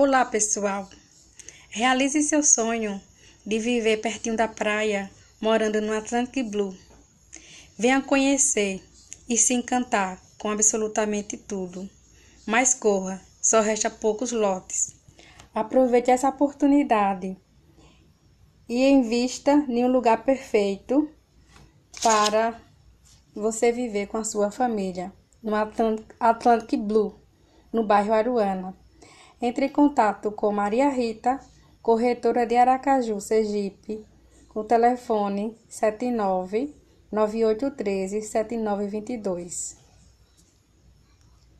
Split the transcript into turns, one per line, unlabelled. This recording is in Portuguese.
Olá, pessoal! Realize seu sonho de viver pertinho da praia, morando no Atlantic Blue. Venha conhecer e se encantar com absolutamente tudo. Mas corra, só resta poucos lotes. Aproveite essa oportunidade e invista em um lugar perfeito para você viver com a sua família, no Atlantic Blue, no bairro Aruana. Entre em contato com Maria Rita, corretora de Aracaju, Sergipe, com o telefone 79 9813 7922.